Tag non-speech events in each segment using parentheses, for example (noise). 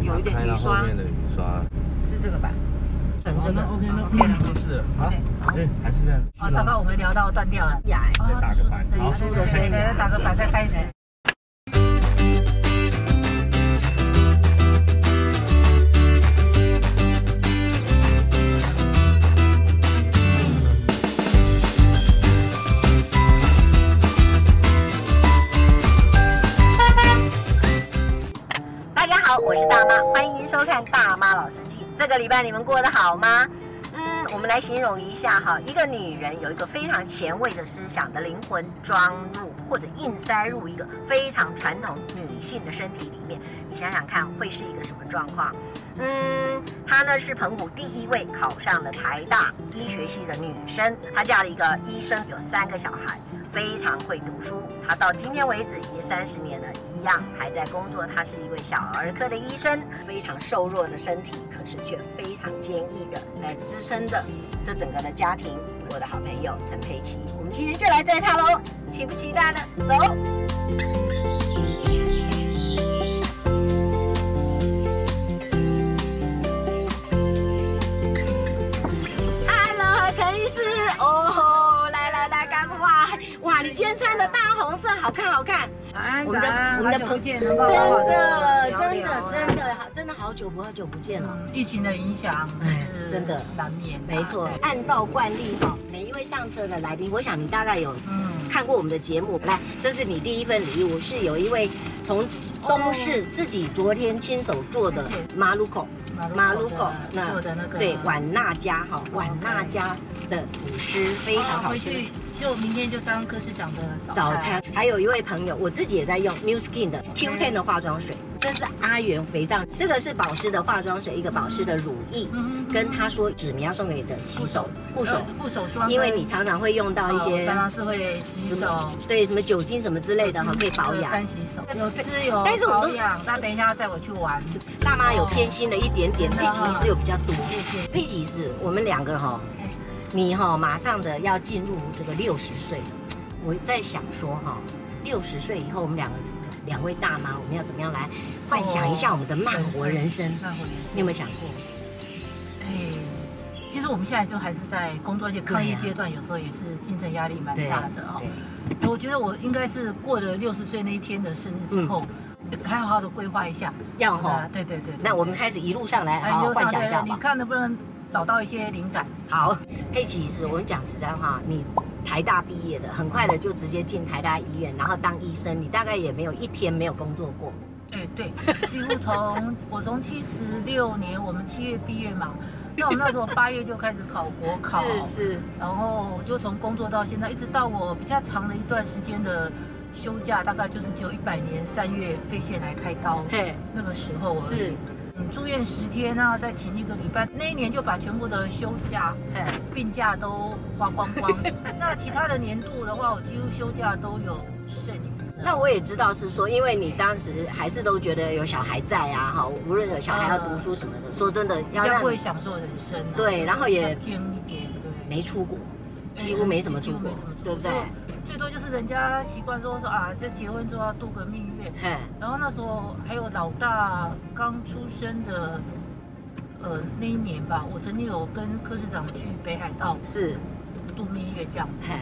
面有一点雨刷。后面的雨刷是这个吧？嗯，这个 OK，那了，没事。好，对，还是这样。啊，糟糕，我们聊到断掉了。呀，再打个板，好，输的声音，再打个板再开始。我是大妈，欢迎收看《大妈老司机》。这个礼拜你们过得好吗？嗯，我们来形容一下哈，一个女人有一个非常前卫的思想的灵魂装入或者硬塞入一个非常传统女性的身体里面，你想想看会是一个什么状况？嗯，她呢是澎湖第一位考上了台大医学系的女生，她嫁了一个医生，有三个小孩。非常会读书，她到今天为止已经三十年了，样还在工作。他是一位小儿科的医生，非常瘦弱的身体，可是却非常坚毅的在支撑着这整个的家庭。我的好朋友陈佩琪，我们今天就来载他喽，期不期待呢？走。哇你今天穿的大红色，好看好看。我们的我们的朋友，真的真的真的好，真的好久不好久不见了。疫情的影响，哎，真的难免。没错，按照惯例哈，每一位上车的来宾，我想你大概有嗯看过我们的节目。来，这是你第一份礼物，是有一位从东市自己昨天亲手做的马鲁口。马鲁口做的那个对，家哈，婉娜家的吐司非常好吃。就明天就当科室长的早餐。还有一位朋友，我自己也在用 New Skin 的 Q10 的化妆水，这是阿元肥皂，这个是保湿的化妆水，一个保湿的乳液。嗯跟他说，指明要送给你的洗手护手护手霜，因为你常常会用到一些，常常是会洗手，对，什么酒精什么之类的哈，可以保养。干洗手有吃有，但是我都养。那等一下载我去玩。大妈有偏心的一点点，佩奇是有比较多。佩奇是我们两个哈。你哈马上的要进入这个六十岁，我在想说哈，六十岁以后我们两个两位大妈，我们要怎么样来幻想一下我们的慢活人生？慢活人生，你有没有想过？哎，其实我们现在就还是在工作一些抗疫阶段，有时候也是精神压力蛮大的哦。我觉得我应该是过了六十岁那一天的生日之后，还好好的规划一下，要哈。对对对。那我们开始一路上来好好幻想一下吧。你看能不能？找到一些灵感。好，佩奇是，我们讲实在话，你台大毕业的，很快的就直接进台大医院，然后当医生，你大概也没有一天没有工作过。哎，对，几乎从我从七十六年，我们七月毕业嘛，那我们那时候八月就开始考国考，(laughs) 是是，然后就从工作到现在，一直到我比较长的一段时间的休假，大概就是只有一百年三月肺腺癌开刀，嘿，那个时候是。嗯，住院十天，然后再请一个礼拜，那一年就把全部的休假、病假都花光光。(laughs) 那其他的年度的话，我几乎休假都有剩余。那我也知道是说，因为你当时还是都觉得有小孩在啊，哈，无论有小孩要读书什么的，说真的，要让会享受人生。对，然后也偏一点，对，没出国，几乎没什么出国，对不对？最多就是人家习惯说说啊，这结婚之后要度个蜜月，嗯然后那时候还有老大刚出生的，呃，那一年吧，我曾经有跟柯市长去北海道是。度蜜月这样子，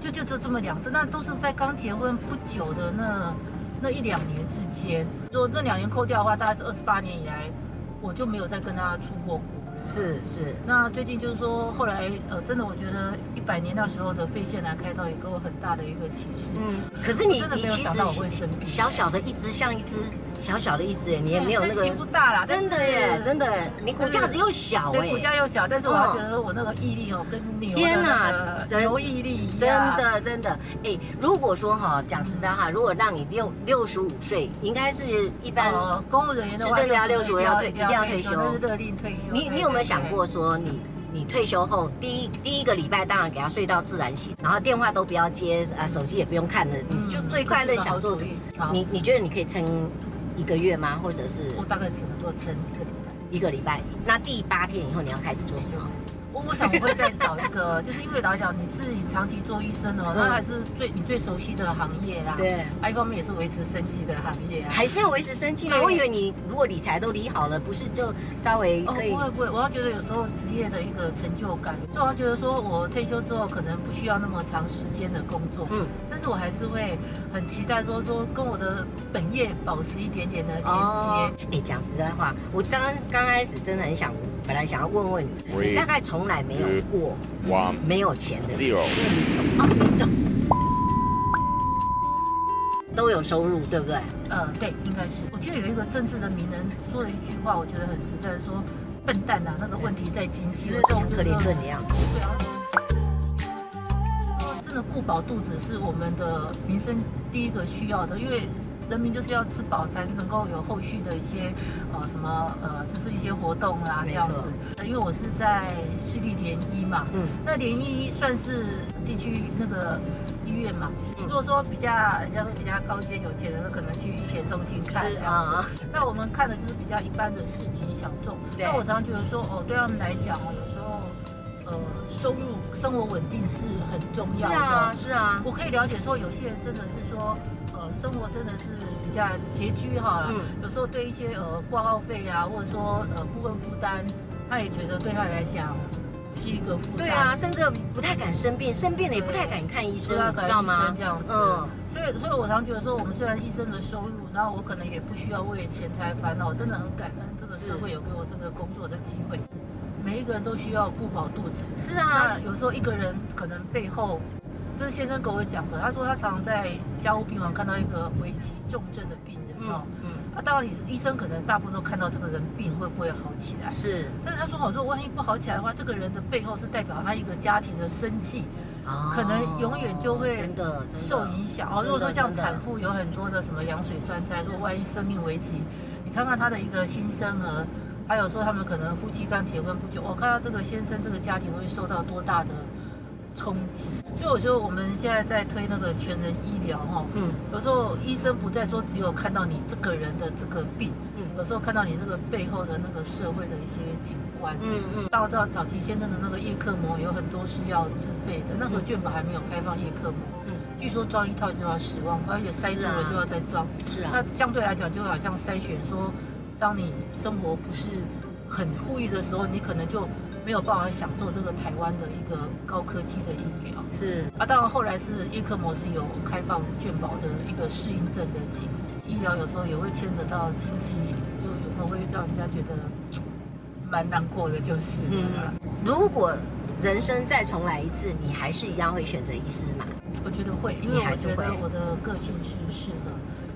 就就这这么两次，那都是在刚结婚不久的那那一两年之间，如果那两年扣掉的话，大概是二十八年以来，我就没有再跟他出过国。是是，那最近就是说，后来呃，真的我觉得一百年那时候的肺腺癌开刀也给我很大的一个启示。嗯，可是你真的没有想到我会生病，小小的一只像一只。小小的一只哎，你也没有那个，不大啦，真的耶，真的，你骨架子又小哎，骨架又小，但是我还觉得我那个毅力哦，跟牛天呐，牛毅力真的真的，哎，如果说哈，讲实在话，如果让你六六十五岁，应该是一般公务人员的话，是六十五要退，一定要退休，那是勒令退休。你你有没有想过说，你你退休后第一第一个礼拜，当然给他睡到自然醒，然后电话都不要接，啊，手机也不用看了，你就最快乐想做什么？你你觉得你可以撑？一个月吗？或者是？我大概只能做撑一个礼拜。一个礼拜，那第八天以后你要开始做什么？我我想我会再找一个，(laughs) 就是因为老讲你自己长期做医生哦，那还是最你最熟悉的行业啦。对，一方面也是维持生计的行业啊。还是要维持生计吗？我以为你如果理财都理好了，不是就稍微可以？不会不会，我要觉得有时候职业的一个成就感，所以我要觉得说我退休之后可能不需要那么长时间的工作，嗯，但是我还是会很期待说说跟我的本业保持一点点的连接。哎，讲实在话，我刚刚开始真的很想。本来想要问问你，你大概从来没有过没有钱的 (laughs) 都有收入，对不对？呃，对，应该是。我记得有一个政治的名人说了一句话，我觉得很实在，说笨蛋呐，那个问题在经济，是像克林顿一样。对啊。真的不饱肚子是我们的民生第一个需要的，因为。人民就是要吃饱，才能够有后续的一些呃什么呃，就是一些活动啦这样子。因为我是在市立联医嘛，嗯，那联医算是地区那个医院嘛。如果说比较人家说比较高阶有钱人，那可能去医学中心看这样子。那我们看的就是比较一般的市井小众。那我常常觉得说，哦，对他们来讲哦，有时候呃收入生活稳定是很重要的。是啊，是啊。我可以了解说，有些人真的是说。生活真的是比较拮据哈，嗯，有时候对一些呃挂号费啊，或者说呃部分负担，他也觉得对他来讲是一个负担。对啊，甚至不太敢生病，生病了也不太敢看医生，你知道吗？这样子，嗯，所以所以我常觉得说，我们虽然医生的收入，然后我可能也不需要为钱财烦恼，我真的很感恩这个社会有给我这个工作的机会。每一个人都需要顾饱肚子。是啊，那有时候一个人可能背后。这是先生跟我讲的，他说他常常在家务病房看到一个危急重症的病人哦，嗯，啊，当然你医生可能大部分都看到这个人病会不会好起来，是，但是他说，好，如果万一不好起来的话，这个人的背后是代表他一个家庭的生计，哦，可能永远就会真的受影响哦。如果说像产妇有很多的什么羊水栓塞，如果万一生命危急，你看看他的一个新生儿，还有说他们可能夫妻刚结婚不久，我看到这个先生这个家庭会受到多大的。冲击，所以我觉得我们现在在推那个全人医疗哈，嗯，有时候医生不再说只有看到你这个人的这个病，嗯，有时候看到你那个背后的那个社会的一些景观，嗯嗯，大家知道早期先生的那个叶克膜有很多是要自费的，那时候卷保还没有开放叶克膜，嗯，据说装一套就要十万块，而且塞住了就要再装，是啊，那相对来讲就好像筛选说，当你生活不是很富裕的时候，你可能就。没有办法享受这个台湾的一个高科技的医疗，是。啊，当然后来是叶克膜是有开放健保的一个适应症的机会，医疗有时候也会牵扯到经济，就有时候会让人家觉得蛮难过的，就是。嗯，如果人生再重来一次，你还是一样会选择医师吗？我觉得会，因为我觉得我的个性是适合，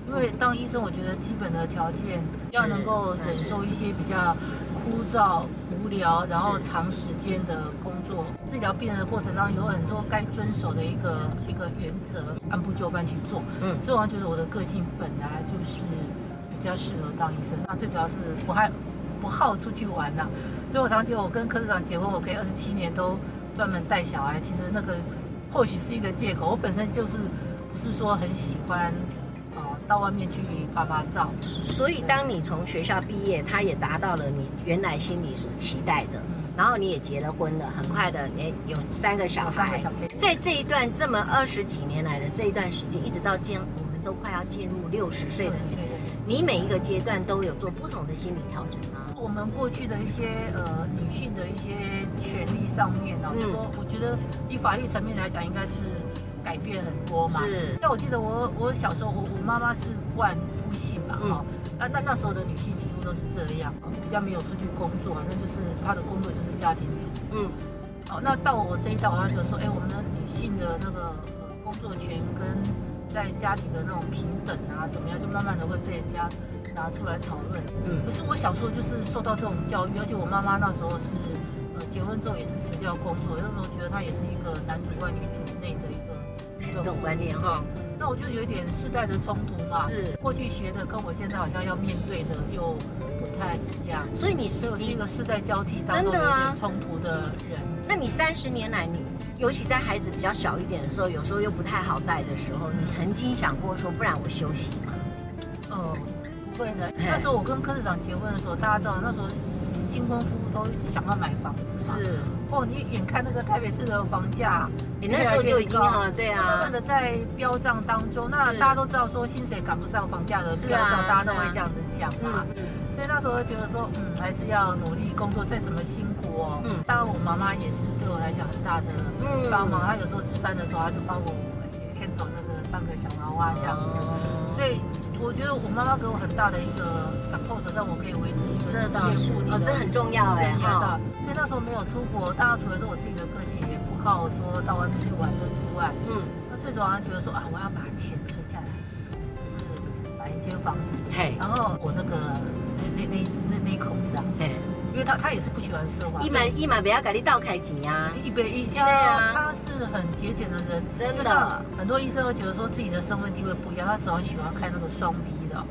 因为当医生，我觉得基本的条件要能够忍受一些比较枯燥。无聊，然后长时间的工作，治疗病人的过程当中，有很多该遵守的一个一个原则，按部就班去做。嗯，所以我觉得我的个性本来就是比较适合当医生。那最主要是我还不好出去玩呐、啊，所以我常觉得我跟柯市长结婚，我可以二十七年都专门带小孩。其实那个或许是一个借口，我本身就是不是说很喜欢。到外面去拍拍照，所以当你从学校毕业，他也达到了你原来心里所期待的，然后你也结了婚了，很快的，你有三个小孩。在这一段这么二十几年来的这一段时间，一直到今，我们都快要进入六十岁的年龄，你每一个阶段都有做不同的心理调整吗？我们过去的一些呃女性的一些权利上面呢，就说我觉得以法律层面来讲，应该是。改变很多嘛，是。像我记得我我小时候，我我妈妈是冠夫姓嘛，哈、嗯，那那那时候的女性几乎都是这样，比较没有出去工作，那就是她的工作就是家庭主妇。嗯。哦，那到我这一代，我要觉得说，哎，我们的女性的那个呃工作权跟在家庭的那种平等啊，怎么样，就慢慢的会被人家拿出来讨论。嗯。可是我小时候就是受到这种教育，而且我妈妈那时候是呃结婚之后也是辞掉工作，那时候觉得她也是一个男主外女主内的一个。这种观念哈，那我就有一点世代的冲突嘛。是，过去学的跟我现在好像要面对的又不太一样。所以你是有一个世代交替当中有点冲突的人。那你三十年来，你尤其在孩子比较小一点的时候，有时候又不太好带的时候，你曾经想过说，不然我休息吗？哦，不会的。那时候我跟柯市长结婚的时候，大家知道那时候。新婚夫妇都想要买房子嘛。是。哦，你眼看那个台北市的房价，你那时候就已经啊，对啊，慢慢的在飙涨当中。那大家都知道说薪水赶不上房价的飙涨，大家都会这样子讲嘛。所以那时候觉得说，嗯，还是要努力工作，再怎么辛苦哦。嗯。当然，我妈妈也是对我来讲很大的帮忙。她有时候值班的时候，她就帮我 handle 那个三个小娃娃这样子。所以我觉得我妈妈给我很大的一个 support，让我可以维持一个职业树立。哦，这很重要哎。哈。所以那时候没有出国，当然除了是我自己的个性也不好说到外面去玩的之外，嗯，那最主要觉得说啊，我要把钱存下来，就是买一间房子。嘿。然后我那个。那那那那一口子啊，对，因为他他也是不喜欢奢华，一买一买不要给你倒开钱啊，一百一家，他是很节俭的人，真的。很多医生会觉得说自己的身份地位不一样，他只很喜欢开那个双 B 的。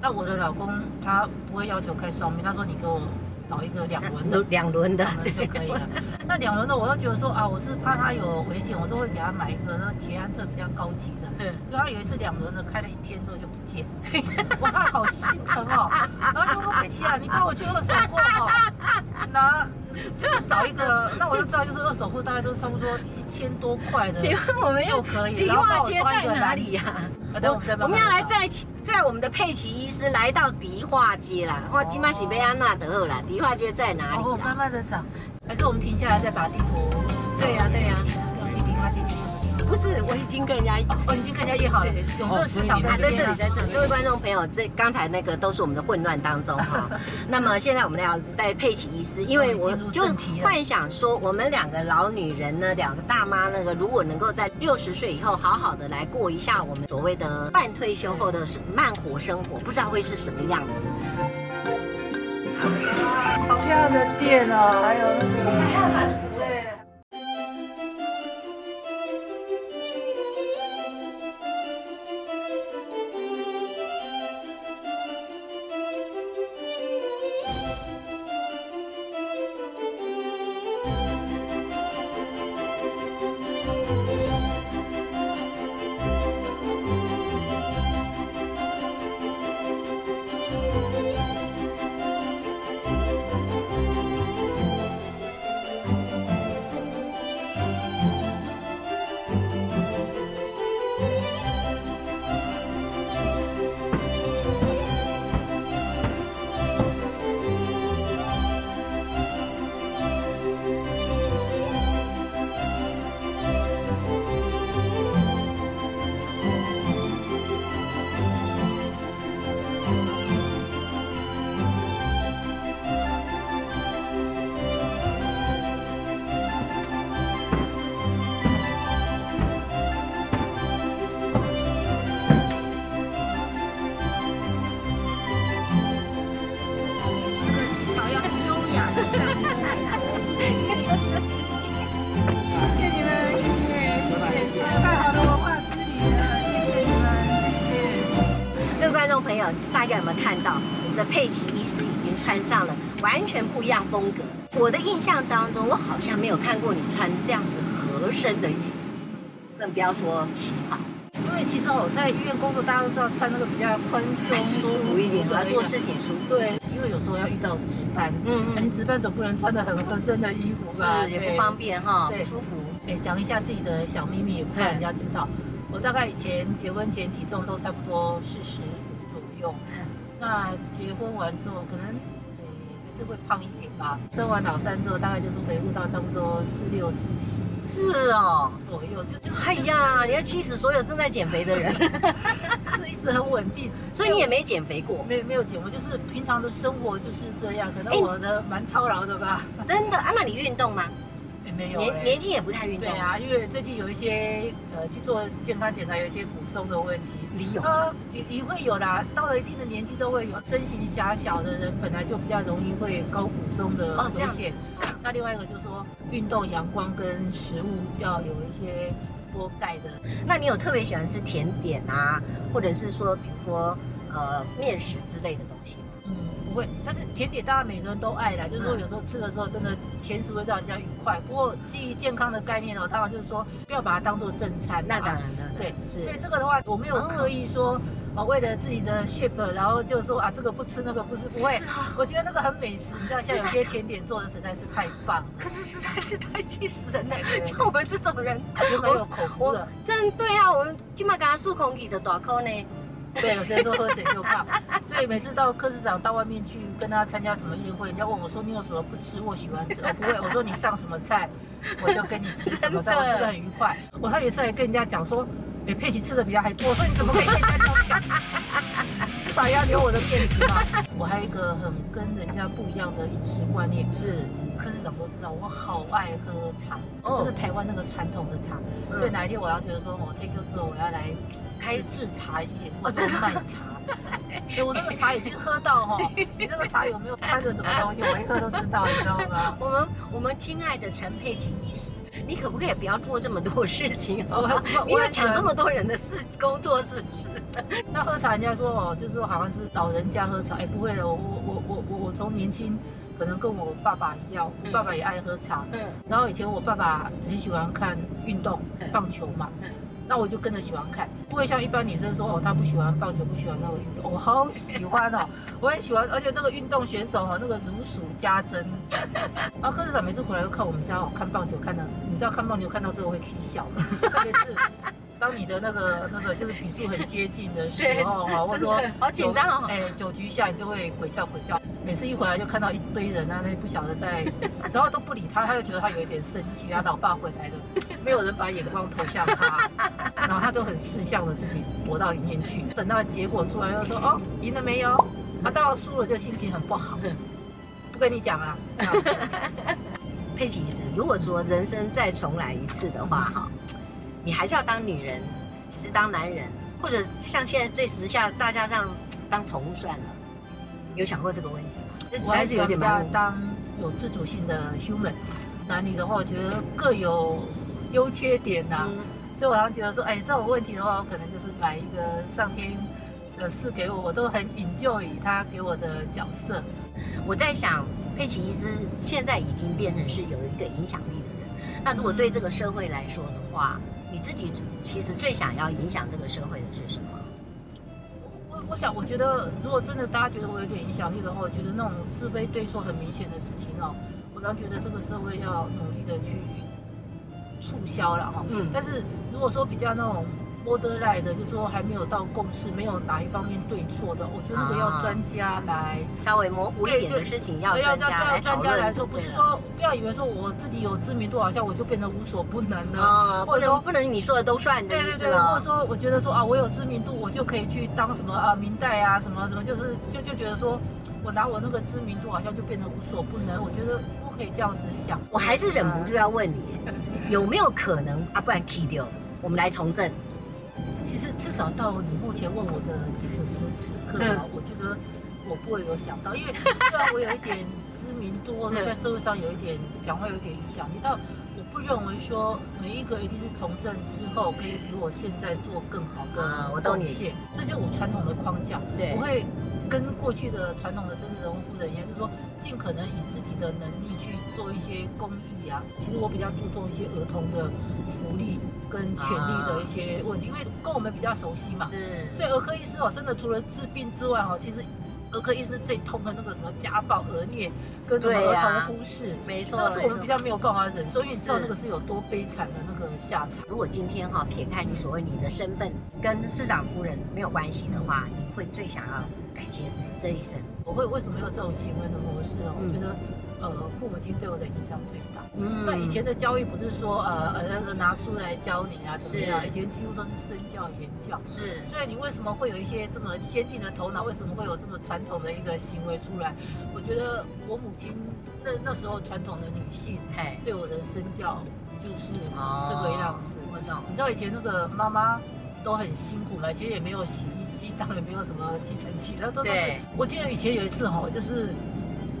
那我的老公他不会要求开双 B，他说你给我。找一个两轮的，两轮的就可以了。(laughs) 那两轮的，我都觉得说啊，我是怕他有危险，我都会给他买一个那捷安特比较高级的。(laughs) 对。就他有一次两轮的开了一天之后就不见，(laughs) 哇，好心疼哦。然后就说美琪啊，你帮我去二手货哈，那就是找一个，那我就知道就是二手货大概都差不多一千多块的，请问我们就可以。迪化街在哪里呀？我我们要来在一起。在我们的佩奇医师来到迪化街啦，哇，今麦是贝安娜德尔啦，迪化街在哪里？哦，慢慢的找，还是我们停下来再把地图？对呀，对呀。不是，我已经跟人家哦，已经跟人家约好了，永乐市场在这里，在这里。各位观众朋友，这刚才那个都是我们的混乱当中哈。(laughs) 那么现在我们要带佩奇医师，因为我就幻想说，我们两个老女人呢，两个大妈那个，如果能够在六十岁以后好好的来过一下我们所谓的半退休后的慢活生活，不知道会是什么样子。好漂亮的店哦，还有那个。大家有没有看到我们的佩奇医师已经穿上了完全不一样风格？我的印象当中，我好像没有看过你穿这样子合身的衣服，更不要说旗袍。因为其实我在医院工作，大家都知道穿那个比较宽松、舒服一点，对，做事情舒服。对，因为有时候要遇到值班，嗯嗯，你值班总不能穿的很合身的衣服吧？是，也不方便哈，不舒服。哎，讲一下自己的小秘密，也不怕人家知道。我大概以前结婚前体重都差不多四十。用，那结婚完之后可能，呃，还是会胖一点吧。生完老三之后，大概就是恢复到差不多四六四七，是哦，左右就就。哎呀，你要气死所有正在减肥的人，(laughs) 就是一直很稳定。所以你也没减肥过？没没有减我，就是平常的生活就是这样。可能我的蛮操劳的吧。(laughs) 真的啊？那你运动吗？没有，年年轻也不太运动。对啊，因为最近有一些呃去做健康检查，有一些骨松的问题。你有？也也会有啦，到了一定的年纪都会有。身形狭小的人本来就比较容易会高骨松的危险。哦，这样子。那另外一个就是说，运动、阳光跟食物要有一些多钙的。那你有特别喜欢吃甜点啊，或者是说，比如说呃面食之类的东西？会，但是甜点大家每个人都爱啦，就是说有时候吃的时候真的甜食会让人家愉快。不过基于健康的概念哦，当然就是说不要把它当做正餐。那当然了，对，是。所以这个的话，我没有刻意说，哦，为了自己的 shape，然后就说啊，这个不吃，那个不吃不会。我觉得那个很美食，你知道，像有些甜点做的实在是太棒。可是实在是太气死人了，像我们这种人，有没有口福的。真对啊，我们今麦刚刚漱空气的大口呢。对，有些人说喝水就胖，所以每次到柯市长到外面去跟他参加什么宴会，人家问我说，你有什么不吃或喜欢吃？我，不会，我说你上什么菜，我就跟你吃什么菜，我吃的很愉快。我还有一次还跟人家讲说，哎，佩奇吃的比他还多，我说你怎么可以跟人家这样讲？(laughs) 至少要留我的面子嘛。我还有一个很跟人家不一样的饮食观念，是科市长都知道，我好爱喝茶，哦，就是台湾那个传统的茶。所以哪一天我要觉得说我退休之后我要来。开制茶叶，我在卖茶。哎，我那个茶已经喝到哈，你那个茶有没有掺着什么东西？我一喝都知道，你知道吗？(laughs) 我们我们亲爱的陈佩琪医师，你可不可以不要做这么多事情？我你要抢这么多人的事工作是不是？(laughs) 那喝茶，人家说哦，就是说好像是老人家喝茶。哎，不会了，我我我我我从年轻，可能跟我爸爸一样，我爸爸也爱喝茶。嗯。然后以前我爸爸很喜欢看运动，棒球嘛。那我就跟着喜欢看，不会像一般女生说哦，她不喜欢棒球，不喜欢那个运动。我好喜欢哦，我很喜欢，而且那个运动选手哈，那个如数家珍。然后柯市长每次回来都看我们家哦，看棒球看的，你知道看棒球看到最后会起笑，特别是当你的那个那个就是比数很接近的时候哈，或者说好紧张哦，哎，九局下你就会鬼叫鬼叫。每次一回来就看到一堆人啊，那不晓得在，(laughs) 然后都不理他，他就觉得他有一点生气，他老爸回来了，(laughs) 没有人把眼光投向他，然后他都很识相的自己躲到里面去。等到结果出来又说哦，赢了没有？他到了输了就心情很不好，(laughs) 不跟你讲啊。佩奇医师，如果说人生再重来一次的话，哈，你还是要当女人，还是当男人，或者像现在最时下大家这样当宠物算了？有想过这个问题吗？我还是有点要当有自主性的 human，男女的话，我觉得各有优缺点呐、啊。嗯、所以我常觉得说，哎，这种问题的话，我可能就是买一个上天的事给我，我都很 enjoy 他给我的角色。我在想，佩奇医师现在已经变成是有一个影响力的人。那如果对这个社会来说的话，你自己其实最想要影响这个社会的是什么？我想，我觉得如果真的大家觉得我有点影响力的话，我觉得那种是非对错很明显的事情哦，我常觉得这个社会要努力的去促销了哈。嗯。但是如果说比较那种。Borderline 的，就是说还没有到共识，没有哪一方面对错的，我觉得那个要专家来稍微模糊一点的事情要专家。专家来说，不是说不要以为说我自己有知名度，好像我就变得无所不能了。或者说不能你说的都算的。对对对，或者说我觉得说啊，我有知名度，我就可以去当什么啊明代啊什么什么，就是就就觉得说我拿我那个知名度，好像就变得无所不能。我觉得不可以这样子想。我还是忍不住要问你，(laughs) 有没有可能啊？不然 key 掉，我们来从政。其实至少到你目前问我的此时此刻啊，嗯、我觉得我不会有想到，因为 (laughs) 虽然我有一点知名度，在社会上有一点讲话有一点影响力，但我不认为说每一个一定是从政之后可以比我现在做更好的贡献，嗯、这就是我传统的框架。对，我会跟过去的传统的政治人物夫人一样，就是说尽可能以自己的能力去做一些公益啊。其实我比较注重一些儿童的福利。跟权力的一些问题，因为跟我们比较熟悉嘛，是，所以儿科医师哦，真的除了治病之外哦，其实儿科医师最痛的那个什么家暴、儿虐跟什么儿童忽视，没错，那是我们比较没有办法忍受，因为你知道那个是有多悲惨的那个下场。如果今天哈撇开你所谓你的身份跟市长夫人没有关系的话，你会最想要感谢谁这一生？我会为什么有这种行为的模式哦？我觉得。呃，父母亲对我的影响最大。嗯，那以前的教育不是说呃呃拿书来教你啊，怎么样？是以前几乎都是身教言教。是，所以你为什么会有一些这么先进的头脑？为什么会有这么传统的一个行为出来？我觉得我母亲那那时候传统的女性，嘿，对我的身教就是这个样子。我懂。你知道以前那个妈妈都很辛苦了，其实也没有洗衣机，当然也没有什么吸尘器，那都是。对。我记得以前有一次哈，就是。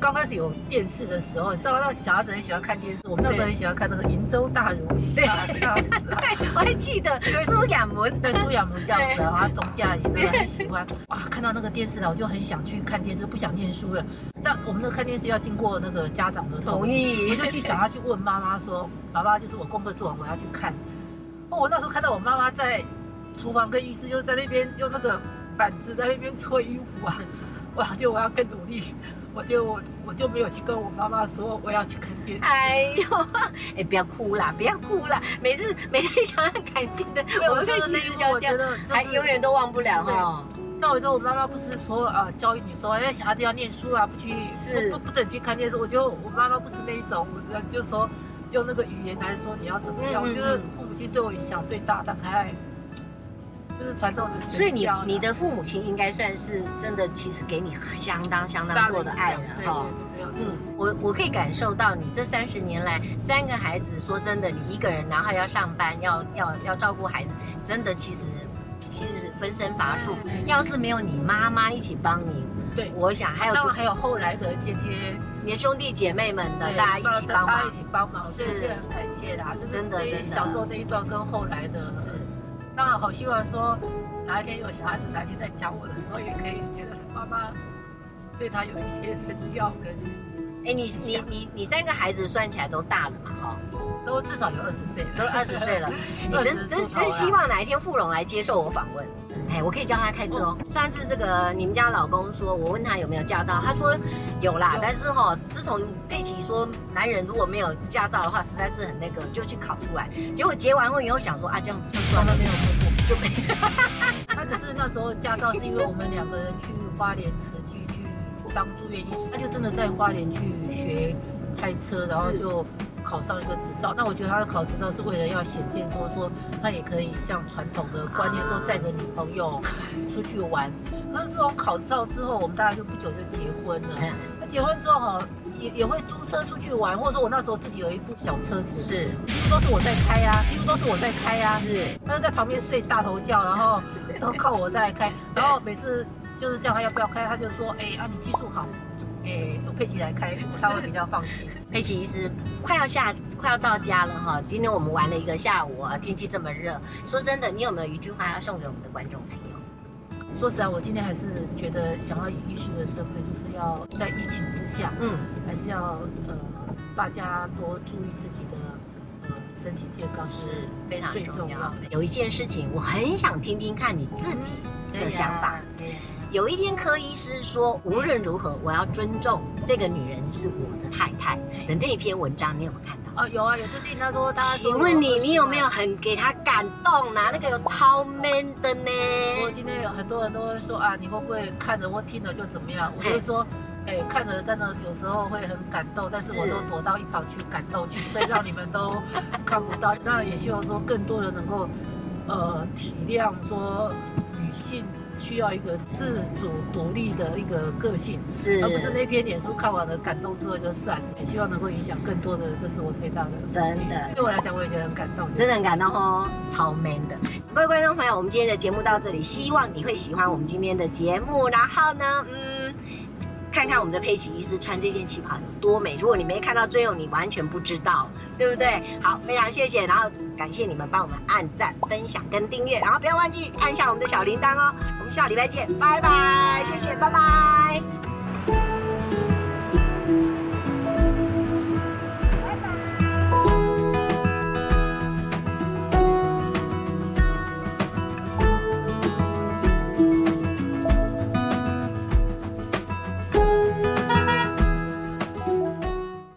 刚开始有电视的时候，你知道那小孩子很喜欢看电视。我们那时候很喜欢看那个《瀛洲大儒侠》这样子。(laughs) 对，我还记得苏亚文，对苏亚文这样子，然后钟嘉玲都很喜欢。哇，看到那个电视了，我就很想去看电视，不想念书了。那我们那个看电视要经过那个家长的同意，我就去想要去问妈妈说：“ (laughs) 爸爸，就是我功课做完，我要去看。”哦，我那时候看到我妈妈在厨房跟浴室，就在那边用那个。板子在那边搓衣服啊，哇就我要更努力，我就我就没有去跟我妈妈说我要去看电视。哎呦，(laughs) 哎，不要哭啦，不要哭啦，每次 (laughs) 每次想要感性的，我们这其实就觉得还永远都忘不了哈。那我说我妈妈不是说啊，教育你说，哎，小孩子要念书啊，不去是不不准去看电视。我觉得我妈妈不是那一种人，就说用那个语言来说你要怎么样。我觉得父母亲对我影响最大，大概就是传统的。所以你你的父母亲应该算是真的，其实给你相当相当多的爱了哈。嗯，我我可以感受到你这三十年来三个孩子，说真的，你一个人然后要上班，要要要照顾孩子，真的其实。其实是分身乏术，要是没有你妈妈一起帮你，对，我想还有当然还有后来的姐姐、你的兄弟姐妹们的，大家一起帮忙，一起帮忙，是很感谢的，真的真的。小时候那一段跟后来的，是，当然好希望说哪一天有小孩子，哪一天在讲我的时候，也可以觉得妈妈对他有一些身教跟。哎，你你你你三个孩子算起来都大了嘛？哈。都至少有二十岁，都二十岁了。(laughs) 你真真真希望哪一天富荣来接受我访问？哎，我可以教他开车哦。上次这个你们家老公说，我问他有没有驾照，他说有啦。但是哈，自从佩奇说男人如果没有驾照的话，实在是很那个，就去考出来。结果结完婚以后想说啊，这样就算了，没有通过就没。(laughs) 他只是那时候驾照是因为我们两个人去花莲慈济去当住院医师，他就真的在花莲去学开车，然后就。考上一个执照，那我觉得他的考执照是为了要显现说说他也可以像传统的观念说载着女朋友 (laughs) 出去玩。可是这种考照之后，我们大概就不久就结婚了。那结婚之后哈，也也会租车出去玩，或者说我那时候自己有一部小车子，是几乎都是我在开呀，几乎都是我在开呀。是，他就在旁边睡大头觉，然后都靠我在开。然后每次就是叫他要不要开，他就说，哎啊，你技术好。佩奇来开，稍微比较放心。(laughs) 佩奇医师快要下，快要到家了哈。今天我们玩了一个下午啊，天气这么热。说真的，你有没有一句话要送给我们的观众朋友？说实在，我今天还是觉得想要以医师的身份，就是要在疫情之下，嗯，还是要呃，大家多注意自己的呃身体健康是非常重要的。有一件事情，我很想听听看你自己的想法。有一天，柯医师说：“无论如何，我要尊重这个女人是我的太太。”的那篇文章，你有没有看到？哦，有啊，有。最近他说，大家请问你，你有没有很给他感动啊？那个有超 man 的呢。我今天有很多人都会说啊，你会不会看着或听着就怎么样？我就说，哎、欸，看着真的有时候会很感动，但是我都躲到一旁去感动去，所以让你们都看不到。(laughs) 当然也希望说更多人能够呃体谅说。女性需要一个自主独立的一个个性，是，而不是那篇脸书看完了感动之后就算。也希望能够影响更多的，这是我最大的。真的，对我来讲，我也觉得很感动，真的很感动哦，超 man 的。各位观众朋友，我们今天的节目到这里，希望你会喜欢我们今天的节目。然后呢，嗯。看看我们的佩奇医师穿这件旗袍有多美！如果你没看到最后，你完全不知道，对不对？好，非常谢谢，然后感谢你们帮我们按赞、分享跟订阅，然后不要忘记按下我们的小铃铛哦。我们下礼拜见，拜拜，谢谢，拜拜。